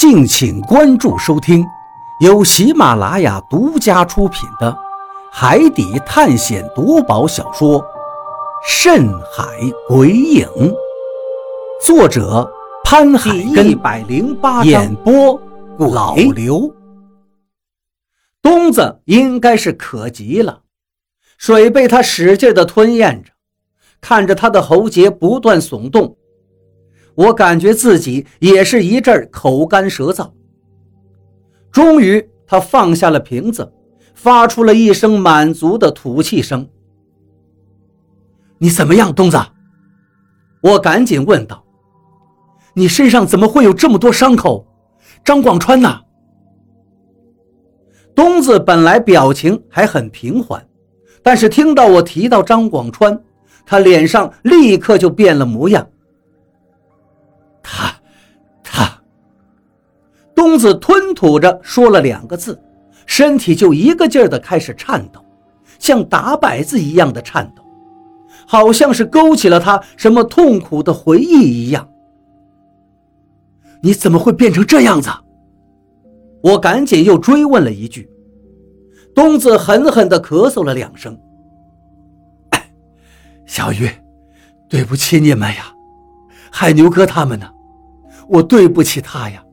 敬请关注收听，由喜马拉雅独家出品的《海底探险夺宝小说》《深海鬼影》，作者潘海根，一百零八演播老刘。东子应该是渴极了，水被他使劲的吞咽着，看着他的喉结不断耸动。我感觉自己也是一阵口干舌燥。终于，他放下了瓶子，发出了一声满足的吐气声。“你怎么样，东子？”我赶紧问道。“你身上怎么会有这么多伤口？张广川呢？”东子本来表情还很平缓，但是听到我提到张广川，他脸上立刻就变了模样。东子吞吐着说了两个字，身体就一个劲儿的开始颤抖，像打摆子一样的颤抖，好像是勾起了他什么痛苦的回忆一样。你怎么会变成这样子？我赶紧又追问了一句。东子狠狠地咳嗽了两声。小鱼，对不起你们呀，海牛哥他们呢？我对不起他呀。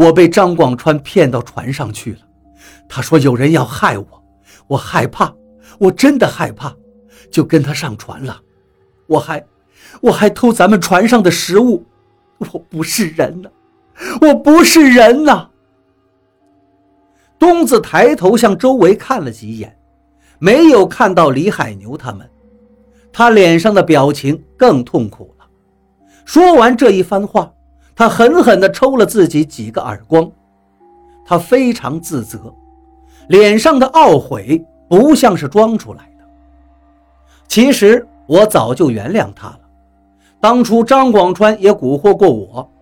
我被张广川骗到船上去了，他说有人要害我，我害怕，我真的害怕，就跟他上船了。我还，我还偷咱们船上的食物，我不是人呐，我不是人呐！东子抬头向周围看了几眼，没有看到李海牛他们，他脸上的表情更痛苦了。说完这一番话。他狠狠地抽了自己几个耳光，他非常自责，脸上的懊悔不像是装出来的。其实我早就原谅他了，当初张广川也蛊惑过我，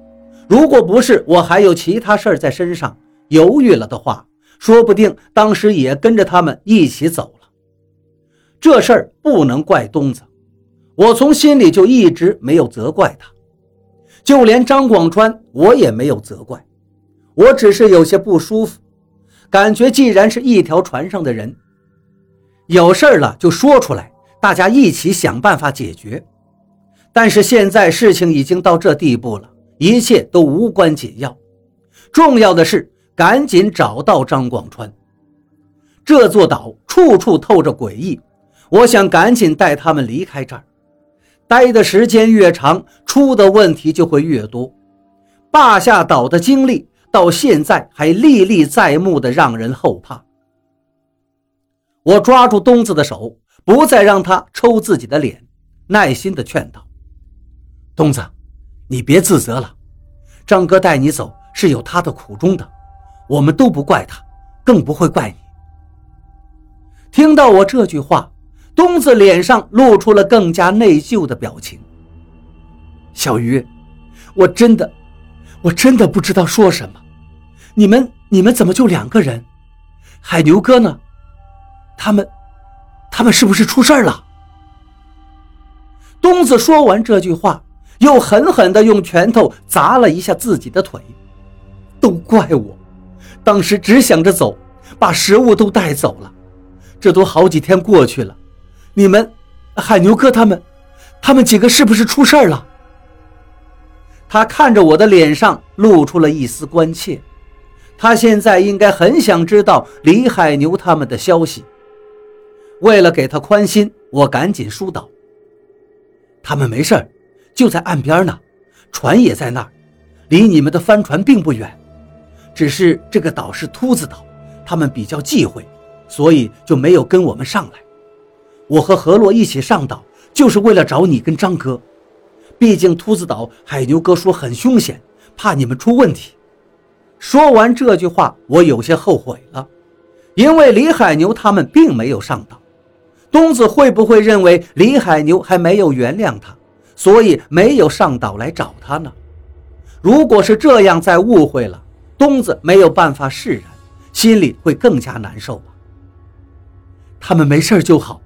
如果不是我还有其他事儿在身上，犹豫了的话，说不定当时也跟着他们一起走了。这事儿不能怪东子，我从心里就一直没有责怪他。就连张广川，我也没有责怪，我只是有些不舒服，感觉既然是一条船上的人，有事了就说出来，大家一起想办法解决。但是现在事情已经到这地步了，一切都无关紧要，重要的是赶紧找到张广川。这座岛处处透着诡异，我想赶紧带他们离开这儿。待的时间越长，出的问题就会越多。霸下岛的经历到现在还历历在目的，让人后怕。我抓住东子的手，不再让他抽自己的脸，耐心地劝道：“东子，你别自责了。张哥带你走是有他的苦衷的，我们都不怪他，更不会怪你。”听到我这句话。东子脸上露出了更加内疚的表情。小鱼，我真的，我真的不知道说什么。你们，你们怎么就两个人？海牛哥呢？他们，他们是不是出事了？东子说完这句话，又狠狠地用拳头砸了一下自己的腿。都怪我，当时只想着走，把食物都带走了。这都好几天过去了。你们，海牛哥他们，他们几个是不是出事儿了？他看着我的脸上露出了一丝关切，他现在应该很想知道李海牛他们的消息。为了给他宽心，我赶紧疏导：“他们没事儿，就在岸边呢，船也在那儿，离你们的帆船并不远。只是这个岛是秃子岛，他们比较忌讳，所以就没有跟我们上来。”我和何洛一起上岛，就是为了找你跟张哥。毕竟秃子岛海牛哥说很凶险，怕你们出问题。说完这句话，我有些后悔了，因为李海牛他们并没有上岛。东子会不会认为李海牛还没有原谅他，所以没有上岛来找他呢？如果是这样，再误会了，东子没有办法释然，心里会更加难受吧。他们没事就好。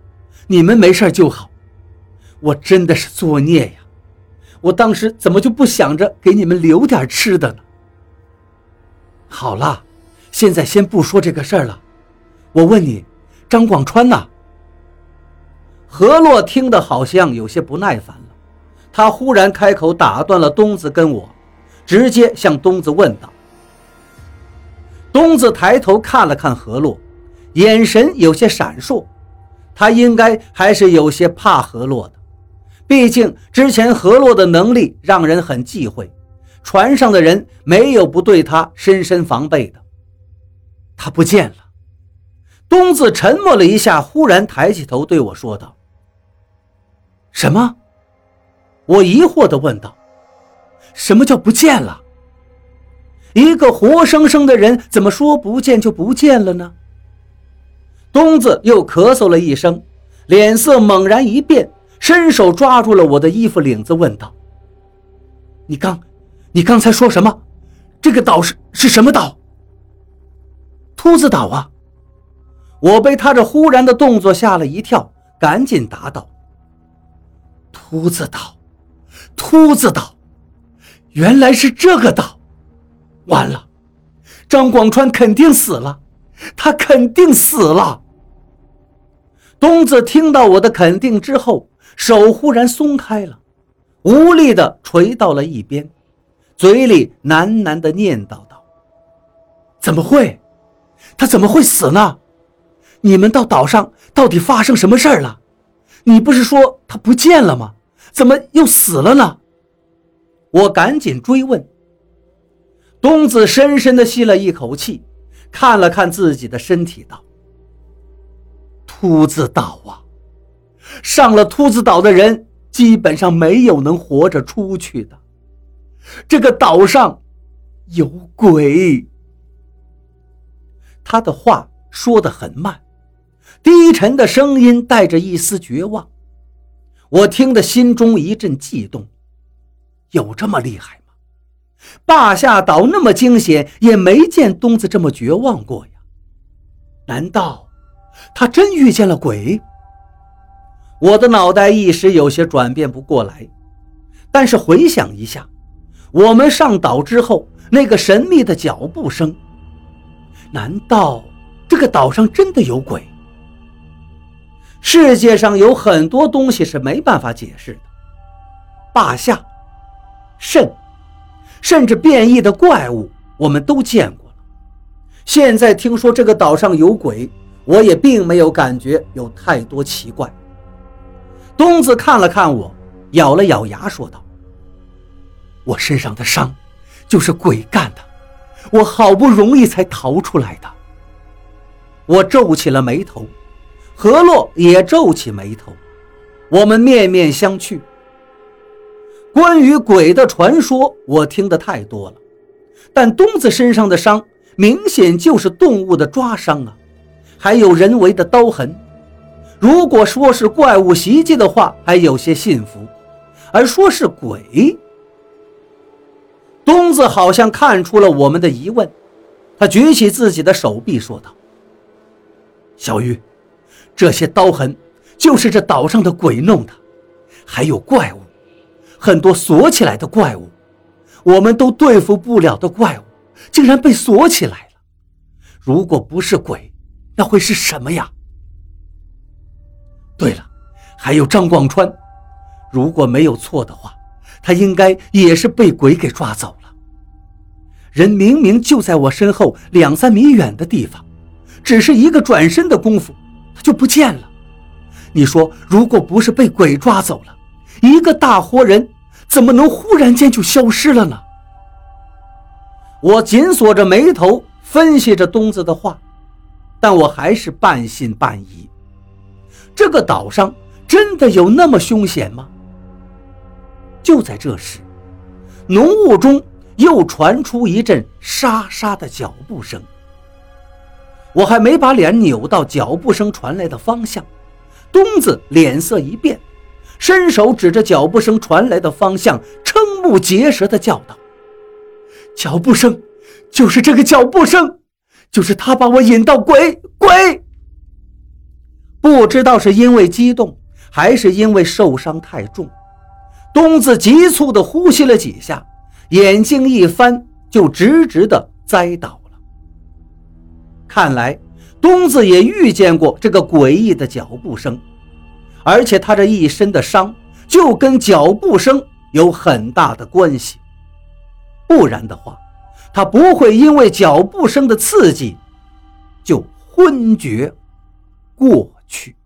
你们没事就好，我真的是作孽呀！我当时怎么就不想着给你们留点吃的呢？好了，现在先不说这个事儿了。我问你，张广川呢？何洛听得好像有些不耐烦了，他忽然开口打断了东子跟我，直接向东子问道。东子抬头看了看何洛，眼神有些闪烁，他应该还是有些怕何洛的，毕竟之前何洛的能力让人很忌讳，船上的人没有不对他深深防备的。他不见了。东子沉默了一下，忽然抬起头对我说道。什么？我疑惑地问道：“什么叫不见了？一个活生生的人，怎么说不见就不见了呢？”东子又咳嗽了一声，脸色猛然一变，伸手抓住了我的衣服领子，问道：“你刚，你刚才说什么？这个岛是是什么岛？秃子岛啊！”我被他这忽然的动作吓了一跳，赶紧答道。秃子岛，秃子岛，原来是这个岛！完了，张广川肯定死了，他肯定死了。东子听到我的肯定之后，手忽然松开了，无力的垂到了一边，嘴里喃喃的念叨道：“怎么会？他怎么会死呢？你们到岛上到底发生什么事儿了？你不是说他不见了吗？”怎么又死了呢？我赶紧追问。东子深深的吸了一口气，看了看自己的身体，道：“秃子岛啊，上了秃子岛的人基本上没有能活着出去的。这个岛上有鬼。”他的话说得很慢，低沉的声音带着一丝绝望。我听得心中一阵悸动，有这么厉害吗？霸下岛那么惊险，也没见东子这么绝望过呀。难道他真遇见了鬼？我的脑袋一时有些转变不过来。但是回想一下，我们上岛之后那个神秘的脚步声，难道这个岛上真的有鬼？世界上有很多东西是没办法解释的，霸下、肾，甚至变异的怪物，我们都见过了。现在听说这个岛上有鬼，我也并没有感觉有太多奇怪。东子看了看我，咬了咬牙，说道：“我身上的伤，就是鬼干的，我好不容易才逃出来的。”我皱起了眉头。何洛也皱起眉头，我们面面相觑。关于鬼的传说，我听得太多了，但东子身上的伤明显就是动物的抓伤啊，还有人为的刀痕。如果说是怪物袭击的话，还有些信服；而说是鬼，东子好像看出了我们的疑问，他举起自己的手臂说道：“小玉。”这些刀痕就是这岛上的鬼弄的，还有怪物，很多锁起来的怪物，我们都对付不了的怪物，竟然被锁起来了。如果不是鬼，那会是什么呀？对了，还有张广川，如果没有错的话，他应该也是被鬼给抓走了。人明明就在我身后两三米远的地方，只是一个转身的功夫。他就不见了。你说，如果不是被鬼抓走了，一个大活人怎么能忽然间就消失了呢？我紧锁着眉头，分析着东子的话，但我还是半信半疑。这个岛上真的有那么凶险吗？就在这时，浓雾中又传出一阵沙沙的脚步声。我还没把脸扭到脚步声传来的方向，东子脸色一变，伸手指着脚步声传来的方向，瞠目结舌地叫道：“脚步声，就是这个脚步声，就是他把我引到鬼鬼！不知道是因为激动还是因为受伤太重东子急促的呼吸了几下眼睛一翻就直直的栽倒了。看来东子也遇见过这个诡异的脚步声而且他这一身的伤就跟脚步声有很大的关系。不然的话他不会因为脚步声的刺激就昏厥过去。